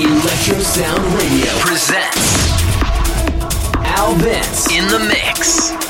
Electro Sound Radio presents Al Vince in the mix.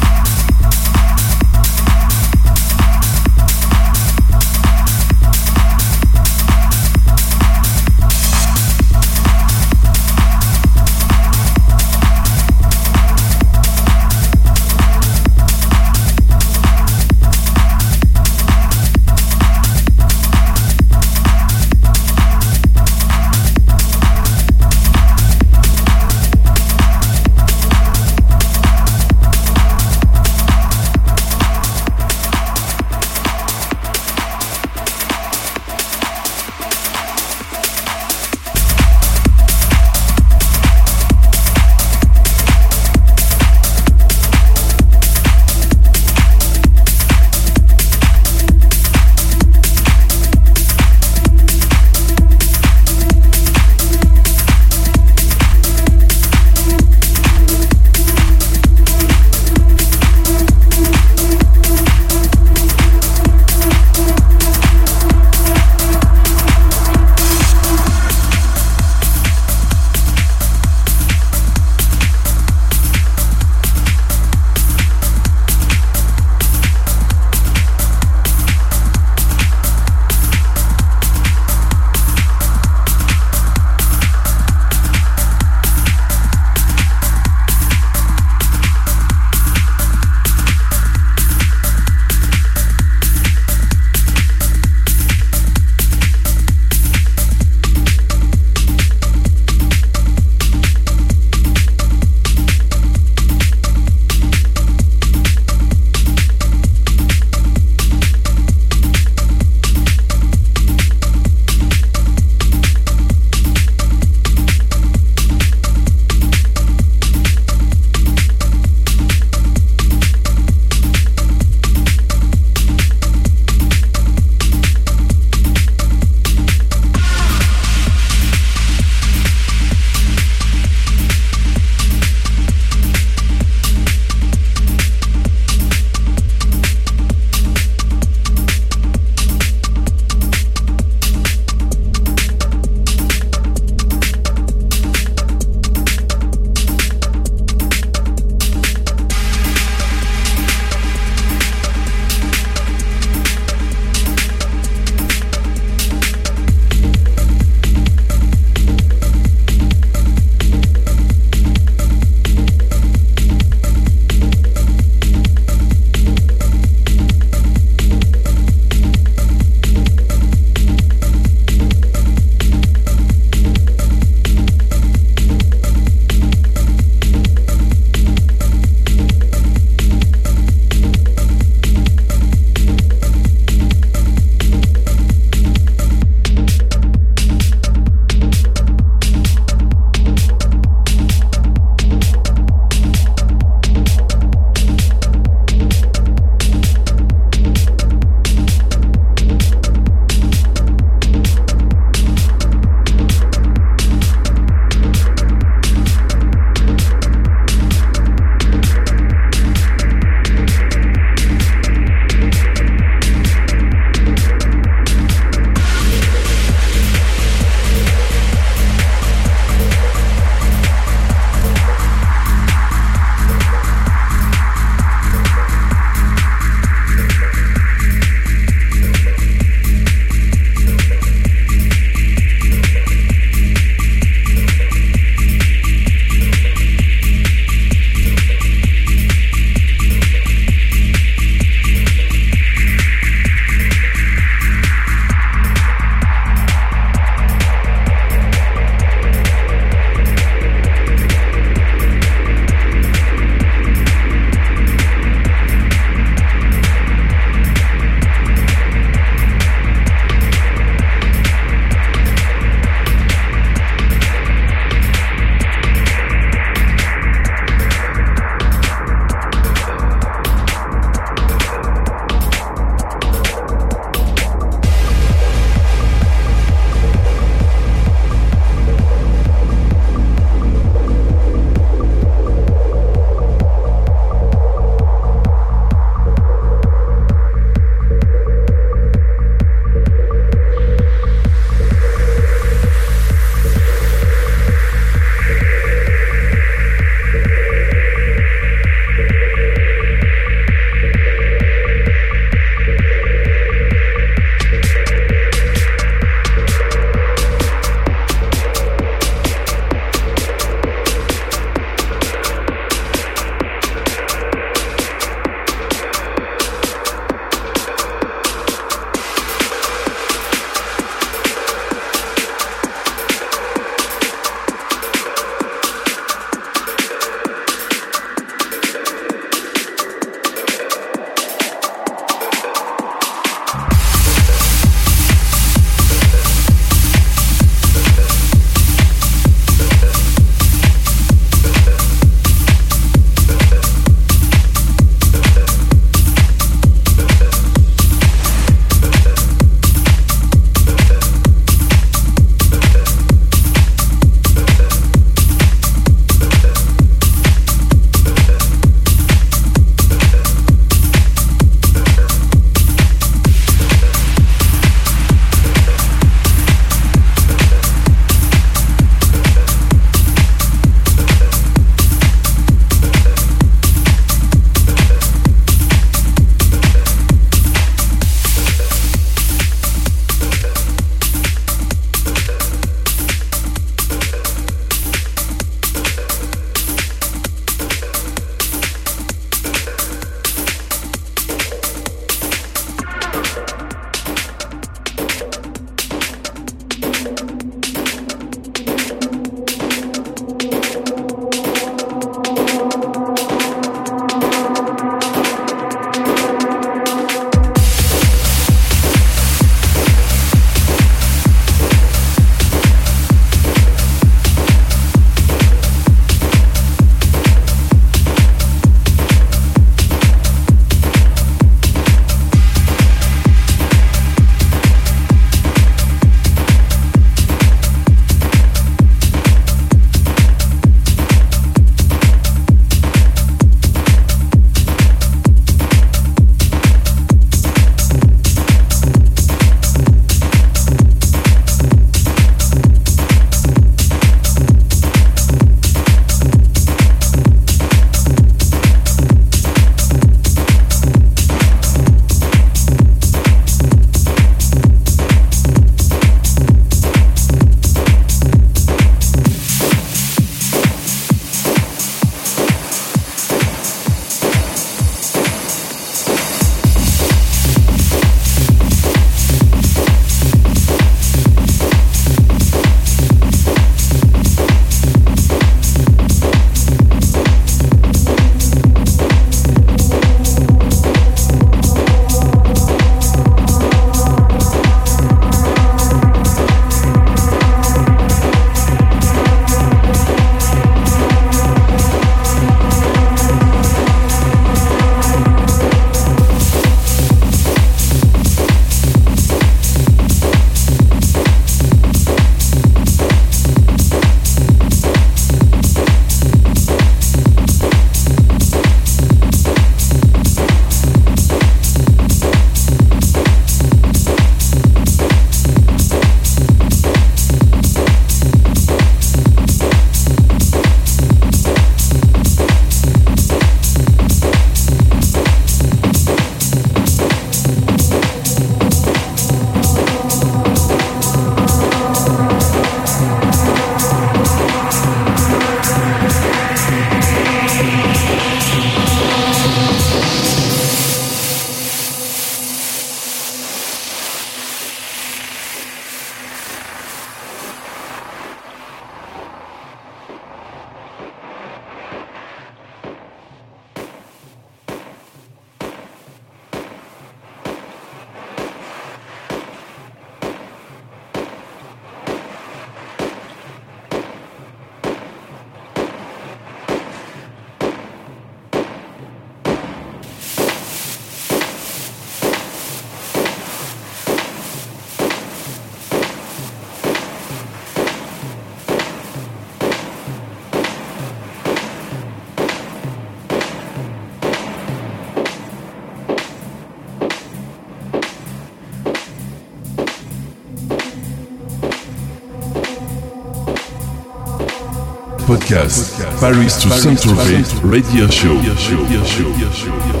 Paris to Saint-Tropez Radio Show.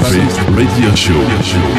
To Saint-Tropez Radio Show.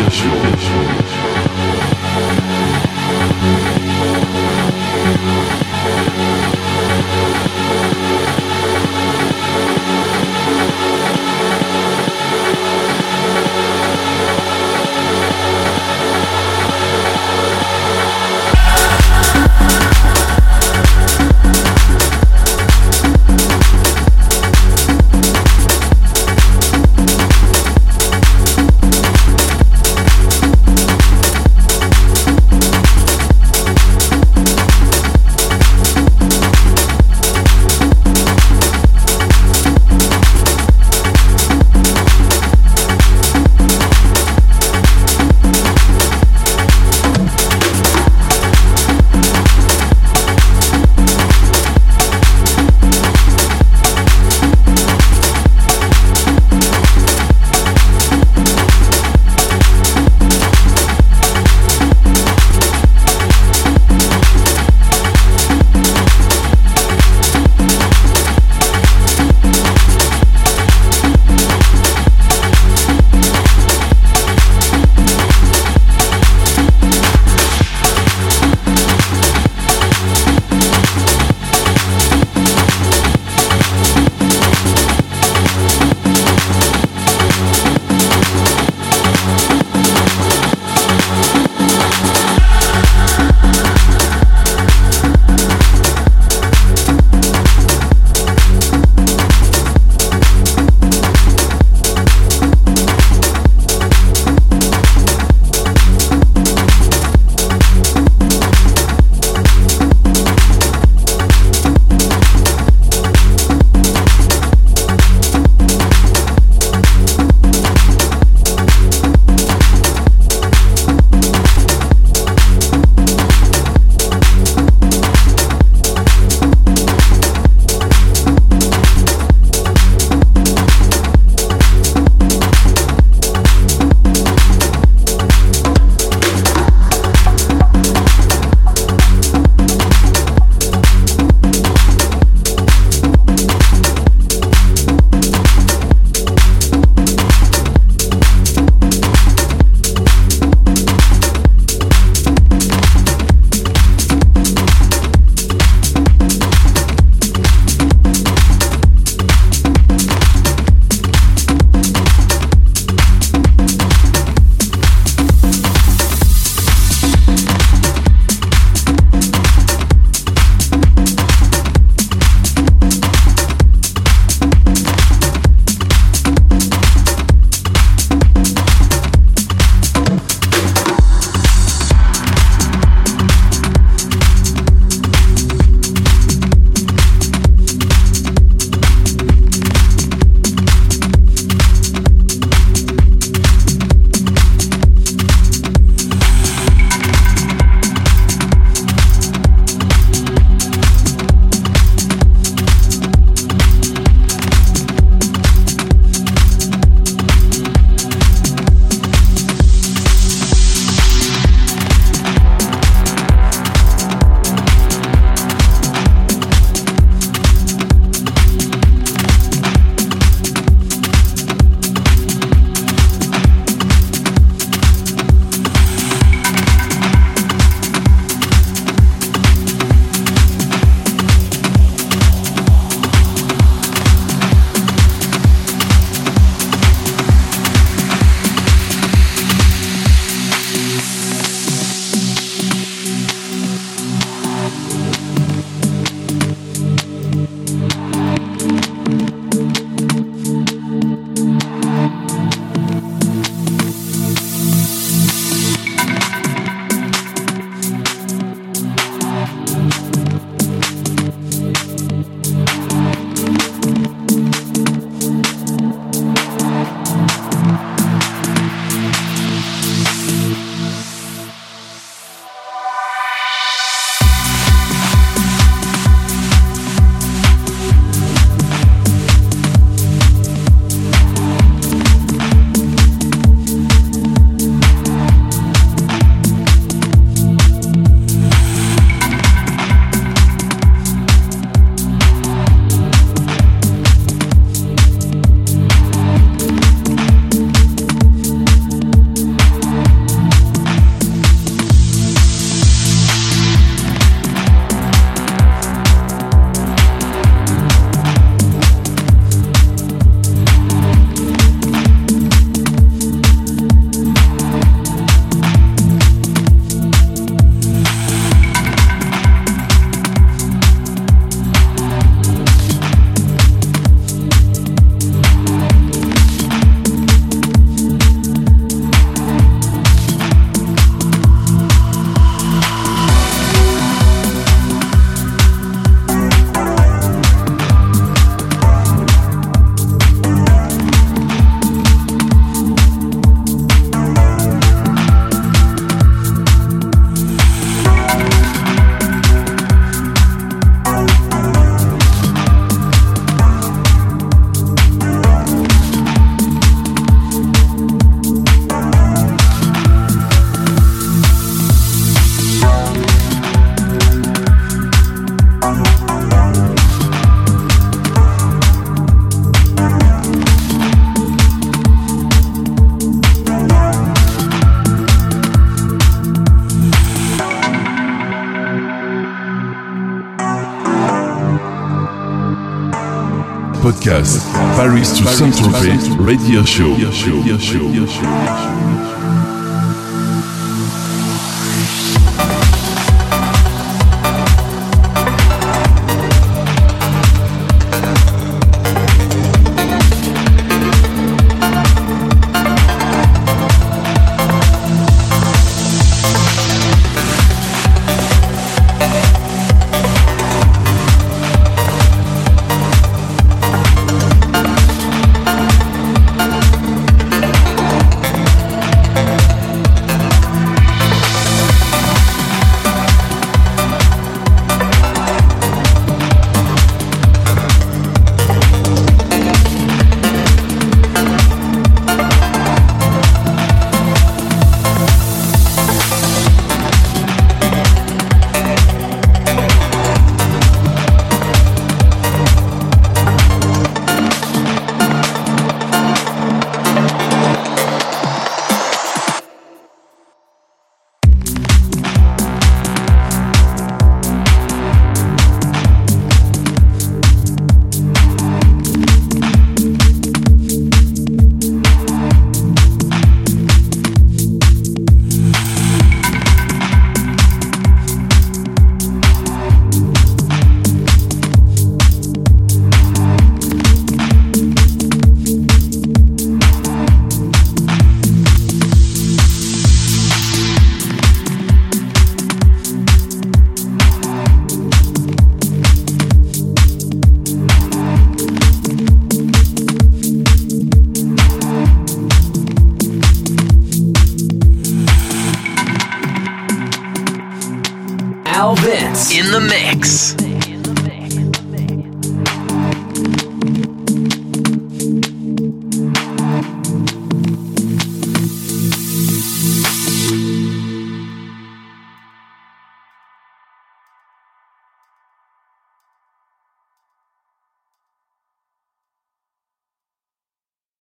Paris to Saint-Tropez Radio Show.